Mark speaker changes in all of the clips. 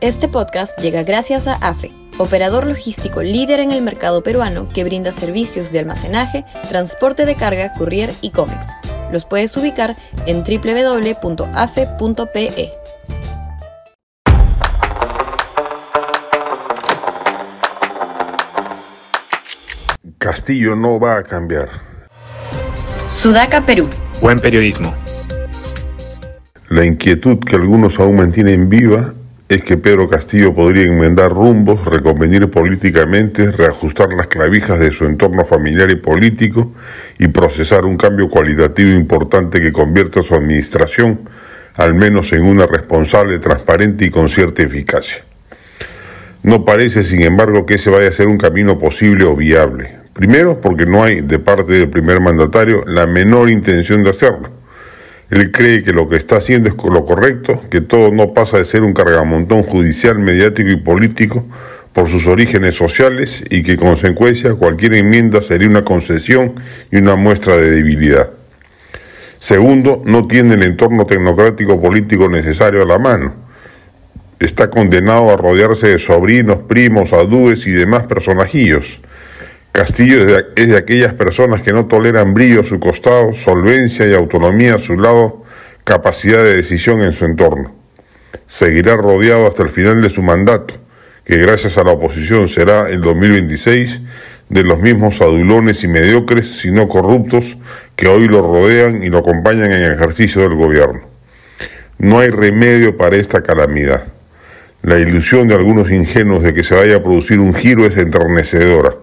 Speaker 1: Este podcast llega gracias a AFE, operador logístico líder en el mercado peruano que brinda servicios de almacenaje, transporte de carga, courier y cómics. Los puedes ubicar en www.afe.pe.
Speaker 2: Castillo no va a cambiar.
Speaker 1: Sudaca, Perú.
Speaker 3: Buen periodismo.
Speaker 2: La inquietud que algunos aún mantienen viva es que Pedro Castillo podría enmendar rumbos, reconvenir políticamente, reajustar las clavijas de su entorno familiar y político y procesar un cambio cualitativo importante que convierta su administración al menos en una responsable, transparente y con cierta eficacia. No parece, sin embargo, que ese vaya a ser un camino posible o viable. Primero, porque no hay de parte del primer mandatario la menor intención de hacerlo. Él cree que lo que está haciendo es lo correcto, que todo no pasa de ser un cargamontón judicial, mediático y político por sus orígenes sociales y que en consecuencia cualquier enmienda sería una concesión y una muestra de debilidad. Segundo, no tiene el entorno tecnocrático político necesario a la mano. Está condenado a rodearse de sobrinos, primos, adúes y demás personajillos Castillo es de, aquellas personas que no toleran brillo a su costado, solvencia y autonomía a su lado, capacidad de decisión en su entorno. Seguirá rodeado hasta el final de su mandato, que gracias a la oposición será el 2026 de los mismos adulones y mediocres, sino corruptos, que hoy lo rodean y lo acompañan en el ejercicio del gobierno. No hay remedio para esta calamidad. La ilusión de algunos ingenuos de que se vaya a producir un giro es enternecedora.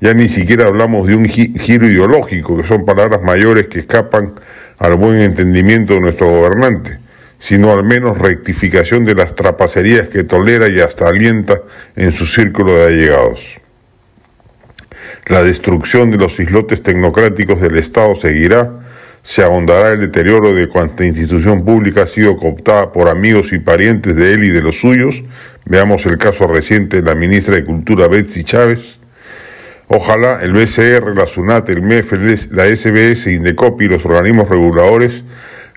Speaker 2: Ya ni siquiera hablamos de un giro ideológico, que son palabras mayores que escapan al buen entendimiento de nuestro gobernante, sino al menos rectificación de las trapacerías que tolera y hasta alienta en su círculo de allegados. La destrucción de los islotes tecnocráticos del Estado seguirá, se ahondará el deterioro de cuanta institución pública ha sido cooptada por amigos y parientes de él y de los suyos. Veamos el caso reciente de la ministra de Cultura Betsy Chávez Ojalá el BCR, la SUNAT, el MEF, la SBS, Indecopi y los organismos reguladores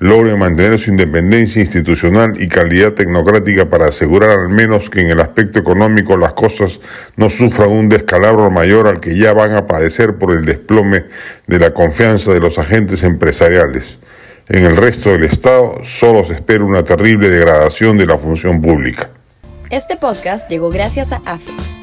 Speaker 2: logren mantener su independencia institucional y calidad tecnocrática para asegurar al menos que en el aspecto económico las cosas no sufran un descalabro mayor al que ya van a padecer por el desplome de la confianza de los agentes empresariales. En el resto del Estado solo se espera una terrible degradación de la función pública.
Speaker 1: Este podcast llegó gracias a AFE,